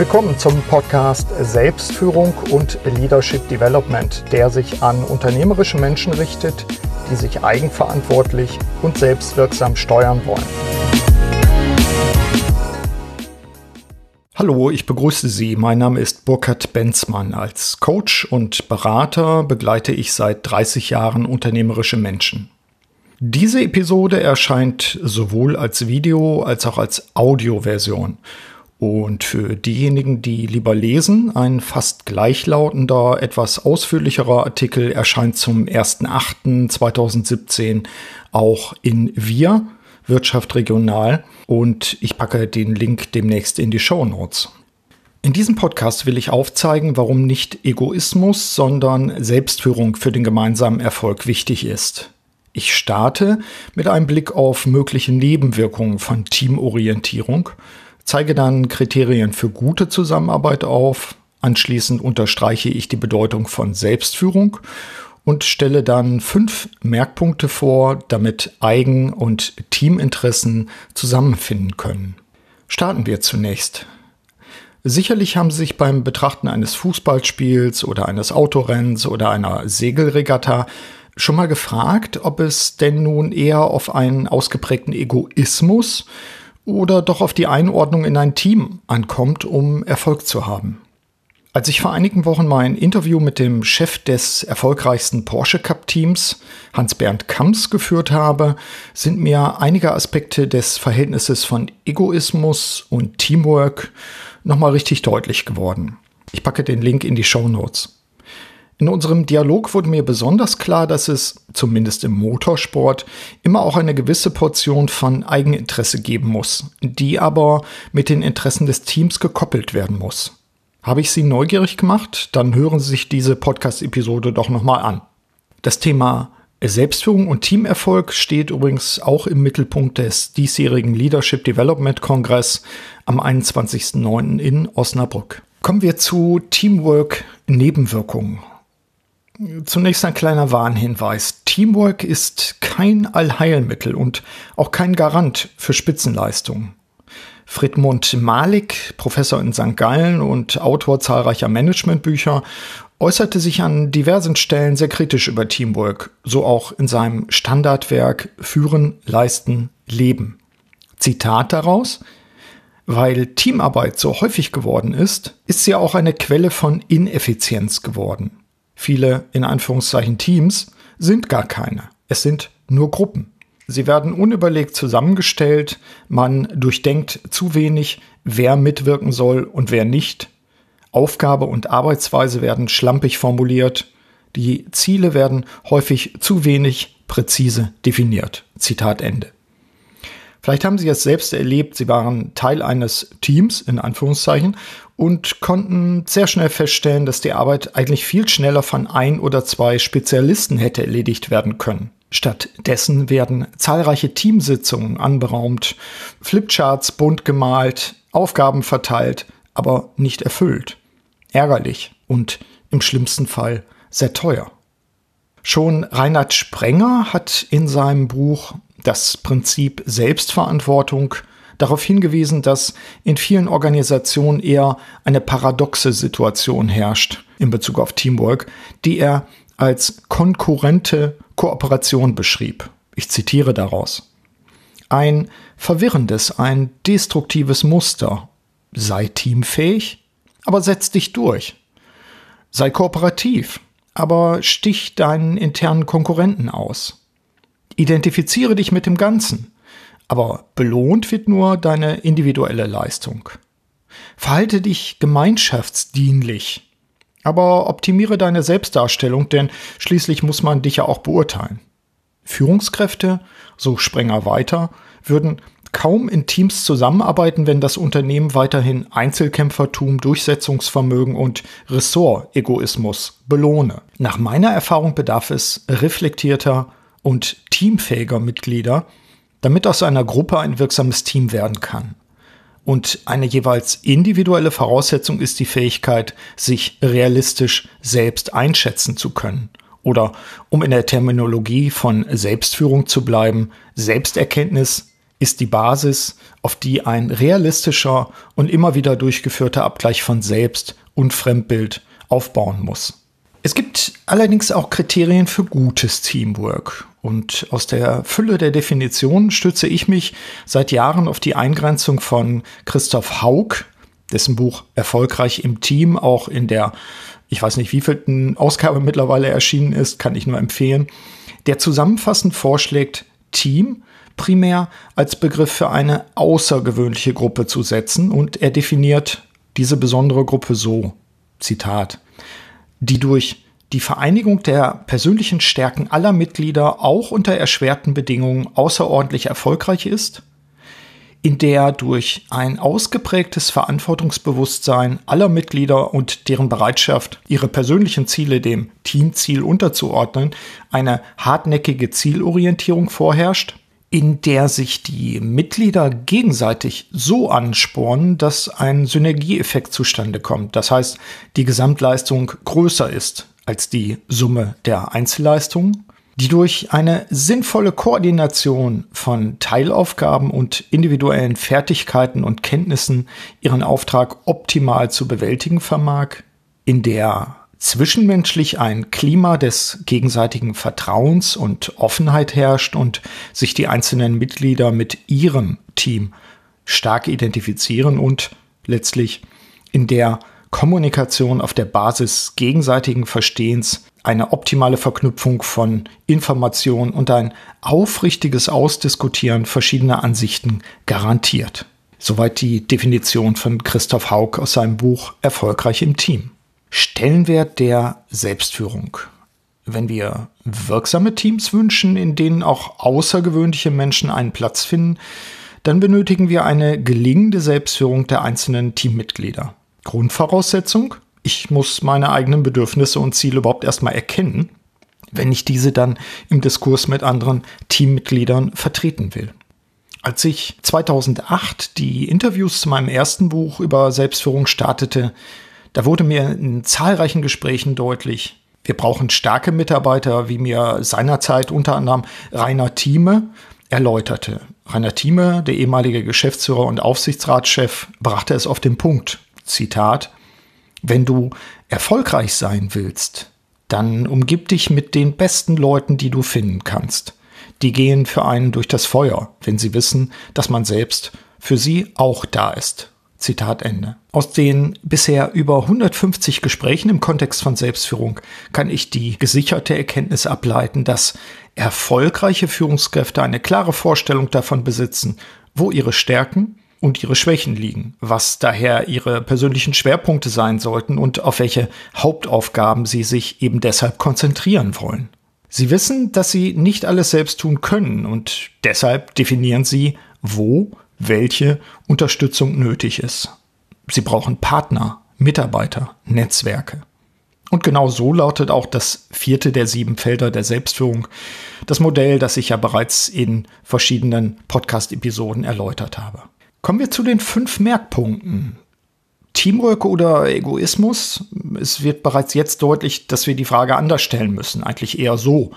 Willkommen zum Podcast Selbstführung und Leadership Development, der sich an unternehmerische Menschen richtet, die sich eigenverantwortlich und selbstwirksam steuern wollen. Hallo, ich begrüße Sie. Mein Name ist Burkhard Benzmann. Als Coach und Berater begleite ich seit 30 Jahren unternehmerische Menschen. Diese Episode erscheint sowohl als Video als auch als Audioversion. Und für diejenigen, die lieber lesen, ein fast gleichlautender, etwas ausführlicherer Artikel erscheint zum 1.8.2017 auch in Wir, Wirtschaft regional. Und ich packe den Link demnächst in die Show Notes. In diesem Podcast will ich aufzeigen, warum nicht Egoismus, sondern Selbstführung für den gemeinsamen Erfolg wichtig ist. Ich starte mit einem Blick auf mögliche Nebenwirkungen von Teamorientierung, zeige dann Kriterien für gute Zusammenarbeit auf, anschließend unterstreiche ich die Bedeutung von Selbstführung und stelle dann fünf Merkpunkte vor, damit Eigen- und Teaminteressen zusammenfinden können. Starten wir zunächst. Sicherlich haben Sie sich beim Betrachten eines Fußballspiels oder eines Autorennens oder einer Segelregatta schon mal gefragt, ob es denn nun eher auf einen ausgeprägten Egoismus oder doch auf die Einordnung in ein Team ankommt, um Erfolg zu haben? Als ich vor einigen Wochen mein Interview mit dem Chef des erfolgreichsten Porsche Cup Teams, Hans-Bernd Kamps, geführt habe, sind mir einige Aspekte des Verhältnisses von Egoismus und Teamwork nochmal richtig deutlich geworden. Ich packe den Link in die Show Notes. In unserem Dialog wurde mir besonders klar, dass es, zumindest im Motorsport, immer auch eine gewisse Portion von Eigeninteresse geben muss, die aber mit den Interessen des Teams gekoppelt werden muss. Habe ich Sie neugierig gemacht? Dann hören Sie sich diese Podcast-Episode doch nochmal an. Das Thema Selbstführung und Teamerfolg steht übrigens auch im Mittelpunkt des diesjährigen Leadership Development Kongress am 21.09. in Osnabrück. Kommen wir zu Teamwork Nebenwirkungen. Zunächst ein kleiner Warnhinweis. Teamwork ist kein Allheilmittel und auch kein Garant für Spitzenleistungen. Friedmund Malik, Professor in St. Gallen und Autor zahlreicher Managementbücher, äußerte sich an diversen Stellen sehr kritisch über Teamwork, so auch in seinem Standardwerk Führen, Leisten, Leben. Zitat daraus Weil Teamarbeit so häufig geworden ist, ist sie auch eine Quelle von Ineffizienz geworden. Viele in Anführungszeichen Teams sind gar keine. Es sind nur Gruppen. Sie werden unüberlegt zusammengestellt, man durchdenkt zu wenig, wer mitwirken soll und wer nicht. Aufgabe und Arbeitsweise werden schlampig formuliert, die Ziele werden häufig zu wenig präzise definiert. Zitat Ende. Vielleicht haben Sie es selbst erlebt, Sie waren Teil eines Teams in Anführungszeichen und konnten sehr schnell feststellen, dass die Arbeit eigentlich viel schneller von ein oder zwei Spezialisten hätte erledigt werden können. Stattdessen werden zahlreiche Teamsitzungen anberaumt, Flipcharts bunt gemalt, Aufgaben verteilt, aber nicht erfüllt. Ärgerlich und im schlimmsten Fall sehr teuer. Schon Reinhard Sprenger hat in seinem Buch das Prinzip Selbstverantwortung darauf hingewiesen, dass in vielen Organisationen eher eine paradoxe Situation herrscht in Bezug auf Teamwork, die er als konkurrente Kooperation beschrieb. Ich zitiere daraus. Ein verwirrendes, ein destruktives Muster. Sei teamfähig, aber setz dich durch. Sei kooperativ, aber stich deinen internen Konkurrenten aus. Identifiziere dich mit dem Ganzen, aber belohnt wird nur deine individuelle Leistung. Verhalte dich gemeinschaftsdienlich, aber optimiere deine Selbstdarstellung, denn schließlich muss man dich ja auch beurteilen. Führungskräfte, so Sprenger weiter, würden kaum in Teams zusammenarbeiten, wenn das Unternehmen weiterhin Einzelkämpfertum, Durchsetzungsvermögen und Ressortegoismus belohne. Nach meiner Erfahrung bedarf es reflektierter und teamfähiger Mitglieder, damit aus einer Gruppe ein wirksames Team werden kann. Und eine jeweils individuelle Voraussetzung ist die Fähigkeit, sich realistisch selbst einschätzen zu können. Oder um in der Terminologie von Selbstführung zu bleiben, Selbsterkenntnis ist die Basis, auf die ein realistischer und immer wieder durchgeführter Abgleich von Selbst und Fremdbild aufbauen muss. Es gibt allerdings auch Kriterien für gutes Teamwork. Und aus der Fülle der Definitionen stütze ich mich seit Jahren auf die Eingrenzung von Christoph Haug, dessen Buch Erfolgreich im Team auch in der, ich weiß nicht wievielten Ausgabe mittlerweile erschienen ist, kann ich nur empfehlen, der zusammenfassend vorschlägt, Team primär als Begriff für eine außergewöhnliche Gruppe zu setzen und er definiert diese besondere Gruppe so, Zitat, die durch die Vereinigung der persönlichen Stärken aller Mitglieder auch unter erschwerten Bedingungen außerordentlich erfolgreich ist, in der durch ein ausgeprägtes Verantwortungsbewusstsein aller Mitglieder und deren Bereitschaft, ihre persönlichen Ziele dem Teamziel unterzuordnen, eine hartnäckige Zielorientierung vorherrscht, in der sich die Mitglieder gegenseitig so anspornen, dass ein Synergieeffekt zustande kommt. Das heißt, die Gesamtleistung größer ist als die Summe der Einzelleistungen, die durch eine sinnvolle Koordination von Teilaufgaben und individuellen Fertigkeiten und Kenntnissen ihren Auftrag optimal zu bewältigen vermag, in der zwischenmenschlich ein Klima des gegenseitigen Vertrauens und Offenheit herrscht und sich die einzelnen Mitglieder mit ihrem Team stark identifizieren und letztlich in der Kommunikation auf der Basis gegenseitigen Verstehens eine optimale Verknüpfung von Information und ein aufrichtiges Ausdiskutieren verschiedener Ansichten garantiert. Soweit die Definition von Christoph Haug aus seinem Buch Erfolgreich im Team. Stellenwert der Selbstführung. Wenn wir wirksame Teams wünschen, in denen auch außergewöhnliche Menschen einen Platz finden, dann benötigen wir eine gelingende Selbstführung der einzelnen Teammitglieder. Grundvoraussetzung, ich muss meine eigenen Bedürfnisse und Ziele überhaupt erstmal erkennen, wenn ich diese dann im Diskurs mit anderen Teammitgliedern vertreten will. Als ich 2008 die Interviews zu meinem ersten Buch über Selbstführung startete, da wurde mir in zahlreichen Gesprächen deutlich, wir brauchen starke Mitarbeiter, wie mir seinerzeit unter anderem Rainer Thieme erläuterte. Rainer Thieme, der ehemalige Geschäftsführer und Aufsichtsratschef, brachte es auf den Punkt. Zitat, wenn du erfolgreich sein willst, dann umgib dich mit den besten Leuten, die du finden kannst. Die gehen für einen durch das Feuer, wenn sie wissen, dass man selbst für sie auch da ist. Zitat Ende. Aus den bisher über 150 Gesprächen im Kontext von Selbstführung kann ich die gesicherte Erkenntnis ableiten, dass erfolgreiche Führungskräfte eine klare Vorstellung davon besitzen, wo ihre Stärken und ihre Schwächen liegen, was daher ihre persönlichen Schwerpunkte sein sollten und auf welche Hauptaufgaben sie sich eben deshalb konzentrieren wollen. Sie wissen, dass sie nicht alles selbst tun können und deshalb definieren sie, wo welche Unterstützung nötig ist. Sie brauchen Partner, Mitarbeiter, Netzwerke. Und genau so lautet auch das vierte der sieben Felder der Selbstführung, das Modell, das ich ja bereits in verschiedenen Podcast-Episoden erläutert habe. Kommen wir zu den fünf Merkpunkten. Teamwork oder Egoismus? Es wird bereits jetzt deutlich, dass wir die Frage anders stellen müssen, eigentlich eher so.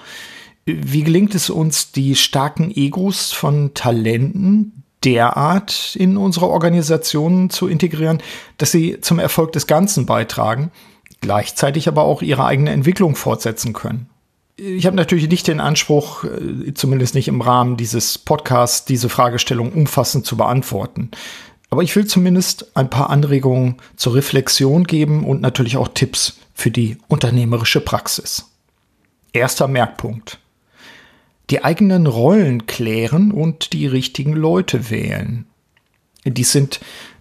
Wie gelingt es uns, die starken Egos von Talenten, derart in unsere Organisationen zu integrieren, dass sie zum Erfolg des Ganzen beitragen, gleichzeitig aber auch ihre eigene Entwicklung fortsetzen können. Ich habe natürlich nicht den Anspruch, äh, zumindest nicht im Rahmen dieses Podcasts, diese Fragestellung umfassend zu beantworten. Aber ich will zumindest ein paar Anregungen zur Reflexion geben und natürlich auch Tipps für die unternehmerische Praxis. Erster Merkpunkt die eigenen Rollen klären und die richtigen Leute wählen. Dies sind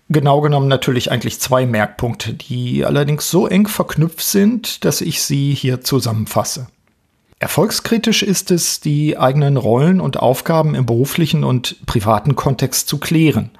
genau genommen natürlich eigentlich zwei Merkpunkte, die allerdings so eng verknüpft sind, dass ich sie hier zusammenfasse. Erfolgskritisch ist es, die eigenen Rollen und Aufgaben im beruflichen und privaten Kontext zu klären.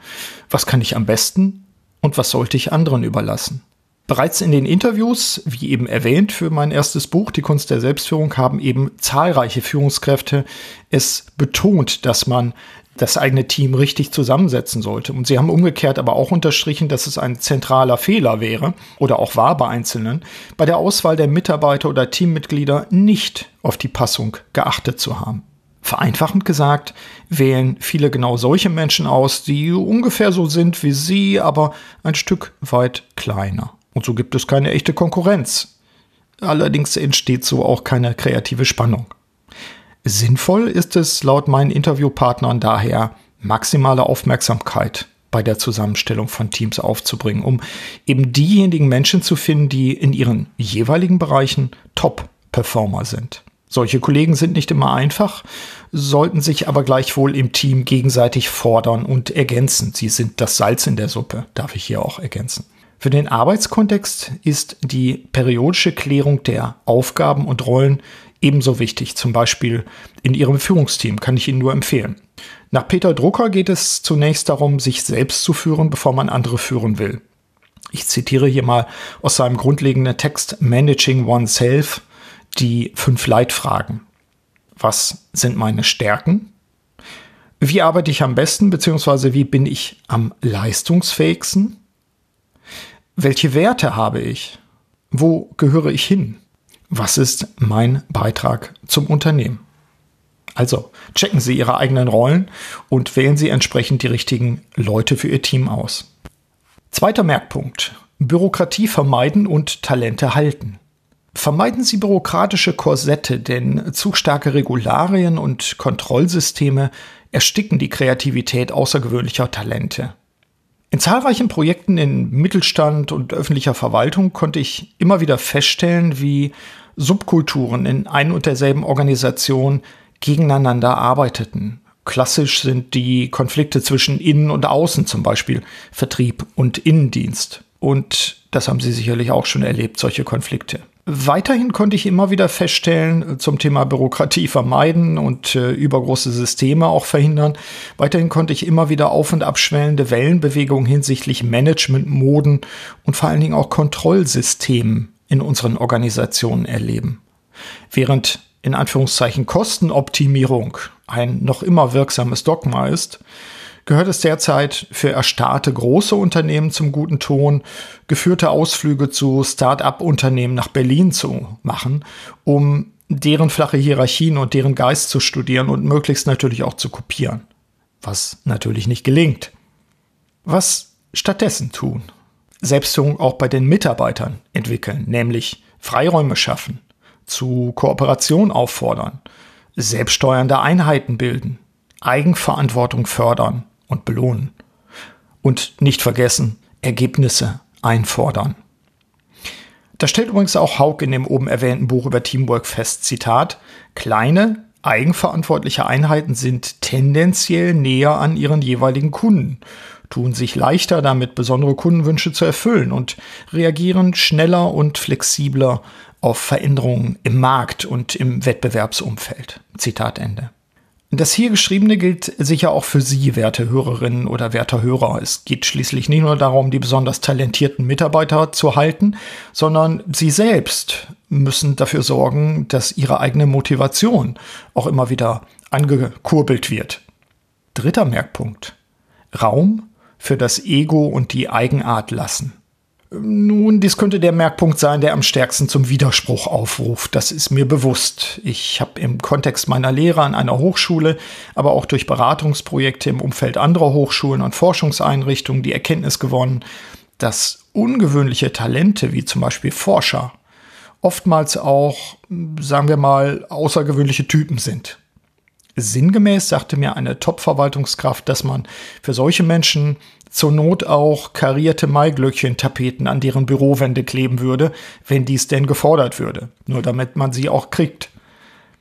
Was kann ich am besten und was sollte ich anderen überlassen? Bereits in den Interviews, wie eben erwähnt, für mein erstes Buch, Die Kunst der Selbstführung, haben eben zahlreiche Führungskräfte es betont, dass man das eigene Team richtig zusammensetzen sollte. Und sie haben umgekehrt aber auch unterstrichen, dass es ein zentraler Fehler wäre oder auch war bei Einzelnen, bei der Auswahl der Mitarbeiter oder Teammitglieder nicht auf die Passung geachtet zu haben. Vereinfachend gesagt, wählen viele genau solche Menschen aus, die ungefähr so sind wie sie, aber ein Stück weit kleiner. Und so gibt es keine echte Konkurrenz. Allerdings entsteht so auch keine kreative Spannung. Sinnvoll ist es laut meinen Interviewpartnern daher, maximale Aufmerksamkeit bei der Zusammenstellung von Teams aufzubringen, um eben diejenigen Menschen zu finden, die in ihren jeweiligen Bereichen Top-Performer sind. Solche Kollegen sind nicht immer einfach, sollten sich aber gleichwohl im Team gegenseitig fordern und ergänzen. Sie sind das Salz in der Suppe, darf ich hier auch ergänzen. Für den Arbeitskontext ist die periodische Klärung der Aufgaben und Rollen ebenso wichtig. Zum Beispiel in Ihrem Führungsteam kann ich Ihnen nur empfehlen. Nach Peter Drucker geht es zunächst darum, sich selbst zu führen, bevor man andere führen will. Ich zitiere hier mal aus seinem grundlegenden Text Managing Oneself die fünf Leitfragen. Was sind meine Stärken? Wie arbeite ich am besten, beziehungsweise wie bin ich am leistungsfähigsten? Welche Werte habe ich? Wo gehöre ich hin? Was ist mein Beitrag zum Unternehmen? Also checken Sie Ihre eigenen Rollen und wählen Sie entsprechend die richtigen Leute für Ihr Team aus. Zweiter Merkpunkt. Bürokratie vermeiden und Talente halten. Vermeiden Sie bürokratische Korsette, denn zu starke Regularien und Kontrollsysteme ersticken die Kreativität außergewöhnlicher Talente. In zahlreichen Projekten in Mittelstand und öffentlicher Verwaltung konnte ich immer wieder feststellen, wie Subkulturen in ein und derselben Organisation gegeneinander arbeiteten. Klassisch sind die Konflikte zwischen Innen und Außen, zum Beispiel Vertrieb und Innendienst. Und das haben Sie sicherlich auch schon erlebt, solche Konflikte. Weiterhin konnte ich immer wieder feststellen äh, zum Thema Bürokratie vermeiden und äh, übergroße Systeme auch verhindern. Weiterhin konnte ich immer wieder auf und abschwellende Wellenbewegungen hinsichtlich Managementmoden und vor allen Dingen auch Kontrollsystemen in unseren Organisationen erleben. Während in Anführungszeichen Kostenoptimierung ein noch immer wirksames Dogma ist, gehört es derzeit für erstarrte große Unternehmen zum guten Ton, geführte Ausflüge zu Start-up-Unternehmen nach Berlin zu machen, um deren flache Hierarchien und deren Geist zu studieren und möglichst natürlich auch zu kopieren. Was natürlich nicht gelingt. Was stattdessen tun? Selbstführung auch bei den Mitarbeitern entwickeln, nämlich Freiräume schaffen, zu Kooperation auffordern, selbststeuernde Einheiten bilden, Eigenverantwortung fördern, und belohnen. Und nicht vergessen, Ergebnisse einfordern. Das stellt übrigens auch Haug in dem oben erwähnten Buch über Teamwork fest. Zitat, kleine, eigenverantwortliche Einheiten sind tendenziell näher an ihren jeweiligen Kunden, tun sich leichter damit, besondere Kundenwünsche zu erfüllen und reagieren schneller und flexibler auf Veränderungen im Markt und im Wettbewerbsumfeld. Zitat Ende. Das hier geschriebene gilt sicher auch für Sie, werte Hörerinnen oder werter Hörer. Es geht schließlich nicht nur darum, die besonders talentierten Mitarbeiter zu halten, sondern Sie selbst müssen dafür sorgen, dass Ihre eigene Motivation auch immer wieder angekurbelt wird. Dritter Merkpunkt. Raum für das Ego und die Eigenart lassen. Nun, dies könnte der Merkpunkt sein, der am stärksten zum Widerspruch aufruft. Das ist mir bewusst. Ich habe im Kontext meiner Lehre an einer Hochschule, aber auch durch Beratungsprojekte im Umfeld anderer Hochschulen und Forschungseinrichtungen die Erkenntnis gewonnen, dass ungewöhnliche Talente wie zum Beispiel Forscher oftmals auch, sagen wir mal, außergewöhnliche Typen sind. Sinngemäß sagte mir eine Top-Verwaltungskraft, dass man für solche Menschen zur Not auch karierte Maiglöckchen-Tapeten an deren Bürowände kleben würde, wenn dies denn gefordert würde. Nur damit man sie auch kriegt.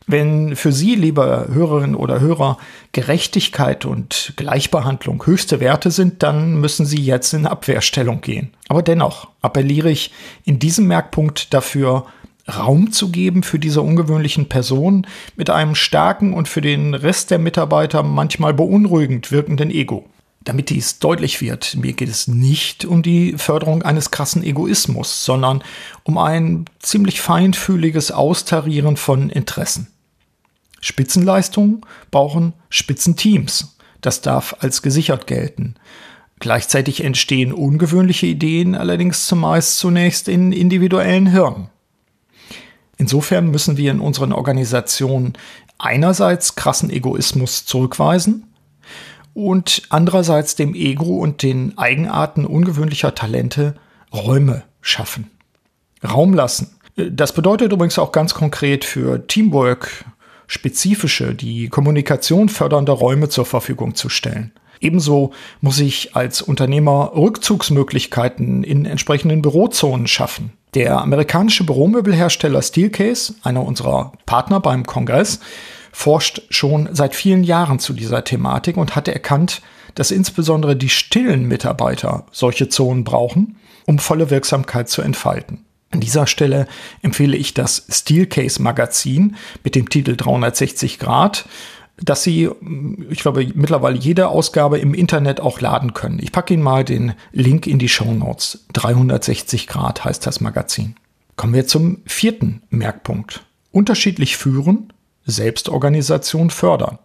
Wenn für Sie, liebe Hörerinnen oder Hörer, Gerechtigkeit und Gleichbehandlung höchste Werte sind, dann müssen Sie jetzt in Abwehrstellung gehen. Aber dennoch appelliere ich in diesem Merkpunkt dafür, Raum zu geben für diese ungewöhnlichen Personen mit einem starken und für den Rest der Mitarbeiter manchmal beunruhigend wirkenden Ego. Damit dies deutlich wird, mir geht es nicht um die Förderung eines krassen Egoismus, sondern um ein ziemlich feinfühliges Austarieren von Interessen. Spitzenleistungen brauchen Spitzenteams. Das darf als gesichert gelten. Gleichzeitig entstehen ungewöhnliche Ideen allerdings zumeist zunächst in individuellen Hirnen. Insofern müssen wir in unseren Organisationen einerseits krassen Egoismus zurückweisen und andererseits dem Ego und den Eigenarten ungewöhnlicher Talente Räume schaffen. Raum lassen. Das bedeutet übrigens auch ganz konkret für Teamwork spezifische, die Kommunikation fördernde Räume zur Verfügung zu stellen. Ebenso muss ich als Unternehmer Rückzugsmöglichkeiten in entsprechenden Bürozonen schaffen. Der amerikanische Büromöbelhersteller Steelcase, einer unserer Partner beim Kongress, forscht schon seit vielen Jahren zu dieser Thematik und hat erkannt, dass insbesondere die stillen Mitarbeiter solche Zonen brauchen, um volle Wirksamkeit zu entfalten. An dieser Stelle empfehle ich das Steelcase Magazin mit dem Titel 360 Grad, dass Sie, ich glaube, mittlerweile jede Ausgabe im Internet auch laden können. Ich packe Ihnen mal den Link in die Show Notes. 360 Grad heißt das Magazin. Kommen wir zum vierten Merkpunkt. Unterschiedlich führen, Selbstorganisation fördern.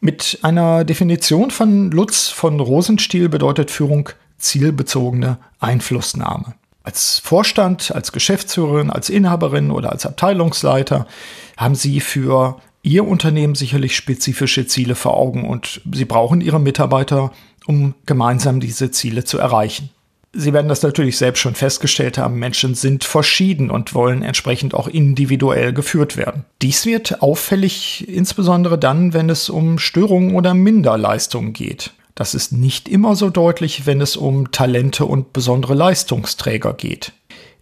Mit einer Definition von Lutz von Rosenstiel bedeutet Führung zielbezogene Einflussnahme. Als Vorstand, als Geschäftsführerin, als Inhaberin oder als Abteilungsleiter haben Sie für Ihr Unternehmen sicherlich spezifische Ziele vor Augen und Sie brauchen Ihre Mitarbeiter, um gemeinsam diese Ziele zu erreichen. Sie werden das natürlich selbst schon festgestellt haben, Menschen sind verschieden und wollen entsprechend auch individuell geführt werden. Dies wird auffällig insbesondere dann, wenn es um Störungen oder Minderleistungen geht. Das ist nicht immer so deutlich, wenn es um Talente und besondere Leistungsträger geht.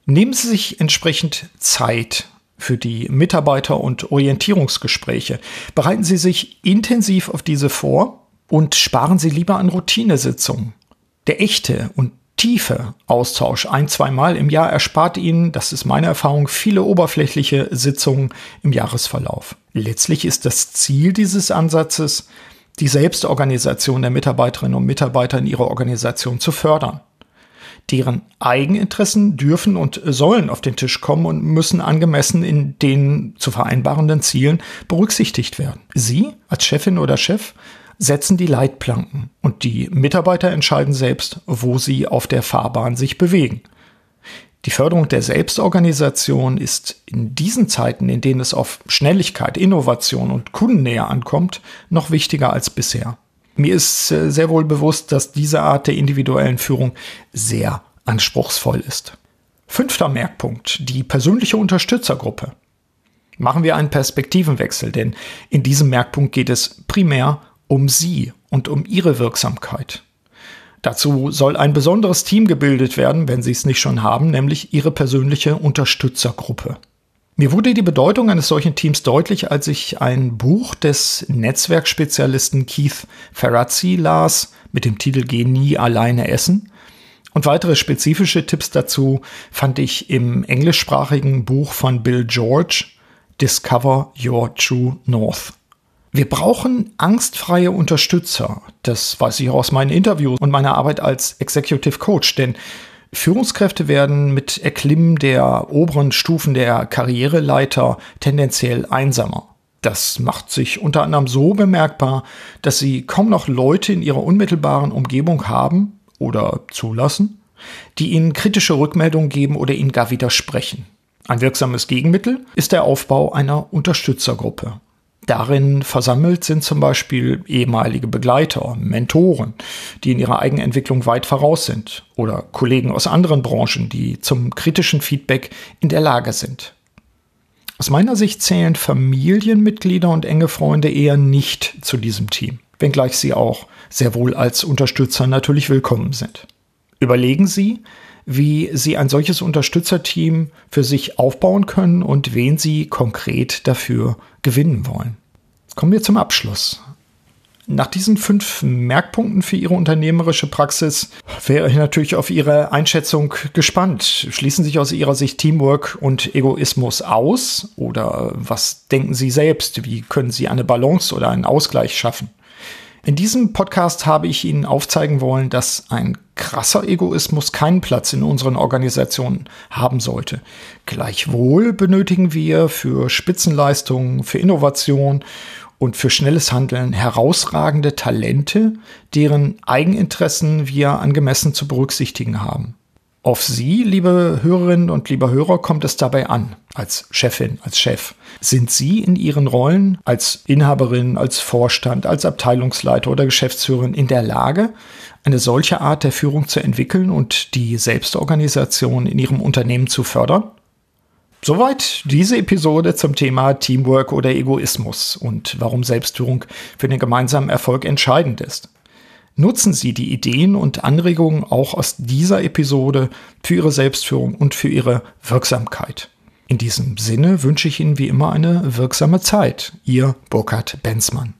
Nehmen Sie sich entsprechend Zeit für die Mitarbeiter- und Orientierungsgespräche. Bereiten Sie sich intensiv auf diese vor und sparen Sie lieber an Routinesitzungen. Der echte und tiefe Austausch ein, zweimal im Jahr erspart Ihnen, das ist meine Erfahrung, viele oberflächliche Sitzungen im Jahresverlauf. Letztlich ist das Ziel dieses Ansatzes, die Selbstorganisation der Mitarbeiterinnen und Mitarbeiter in ihrer Organisation zu fördern. Deren Eigeninteressen dürfen und sollen auf den Tisch kommen und müssen angemessen in den zu vereinbarenden Zielen berücksichtigt werden. Sie als Chefin oder Chef setzen die Leitplanken und die Mitarbeiter entscheiden selbst, wo sie auf der Fahrbahn sich bewegen. Die Förderung der Selbstorganisation ist in diesen Zeiten, in denen es auf Schnelligkeit, Innovation und Kundennähe ankommt, noch wichtiger als bisher. Mir ist äh, sehr wohl bewusst, dass diese Art der individuellen Führung sehr anspruchsvoll ist. Fünfter Merkpunkt, die persönliche Unterstützergruppe. Machen wir einen Perspektivenwechsel, denn in diesem Merkpunkt geht es primär um Sie und um Ihre Wirksamkeit. Dazu soll ein besonderes Team gebildet werden, wenn Sie es nicht schon haben, nämlich Ihre persönliche Unterstützergruppe. Mir wurde die Bedeutung eines solchen Teams deutlich, als ich ein Buch des Netzwerkspezialisten Keith Ferrazzi las mit dem Titel Geh nie alleine essen. Und weitere spezifische Tipps dazu fand ich im englischsprachigen Buch von Bill George Discover Your True North. Wir brauchen angstfreie Unterstützer. Das weiß ich auch aus meinen Interviews und meiner Arbeit als Executive Coach, denn Führungskräfte werden mit Erklimmen der oberen Stufen der Karriereleiter tendenziell einsamer. Das macht sich unter anderem so bemerkbar, dass sie kaum noch Leute in ihrer unmittelbaren Umgebung haben oder zulassen, die ihnen kritische Rückmeldungen geben oder ihnen gar widersprechen. Ein wirksames Gegenmittel ist der Aufbau einer Unterstützergruppe. Darin versammelt sind zum Beispiel ehemalige Begleiter, Mentoren, die in ihrer Eigenentwicklung weit voraus sind, oder Kollegen aus anderen Branchen, die zum kritischen Feedback in der Lage sind. Aus meiner Sicht zählen Familienmitglieder und enge Freunde eher nicht zu diesem Team, wenngleich sie auch sehr wohl als Unterstützer natürlich willkommen sind. Überlegen Sie, wie Sie ein solches Unterstützerteam für sich aufbauen können und wen Sie konkret dafür gewinnen wollen. Kommen wir zum Abschluss. Nach diesen fünf Merkpunkten für Ihre unternehmerische Praxis wäre ich natürlich auf Ihre Einschätzung gespannt. Schließen sich aus Ihrer Sicht Teamwork und Egoismus aus? Oder was denken Sie selbst? Wie können Sie eine Balance oder einen Ausgleich schaffen? In diesem Podcast habe ich Ihnen aufzeigen wollen, dass ein krasser Egoismus keinen Platz in unseren Organisationen haben sollte. Gleichwohl benötigen wir für Spitzenleistungen, für Innovation und für schnelles Handeln herausragende Talente, deren Eigeninteressen wir angemessen zu berücksichtigen haben. Auf Sie, liebe Hörerinnen und liebe Hörer, kommt es dabei an, als Chefin, als Chef. Sind Sie in Ihren Rollen als Inhaberin, als Vorstand, als Abteilungsleiter oder Geschäftsführerin in der Lage, eine solche Art der Führung zu entwickeln und die Selbstorganisation in Ihrem Unternehmen zu fördern? Soweit diese Episode zum Thema Teamwork oder Egoismus und warum Selbstführung für den gemeinsamen Erfolg entscheidend ist. Nutzen Sie die Ideen und Anregungen auch aus dieser Episode für Ihre Selbstführung und für Ihre Wirksamkeit. In diesem Sinne wünsche ich Ihnen wie immer eine wirksame Zeit. Ihr Burkhard Benzmann.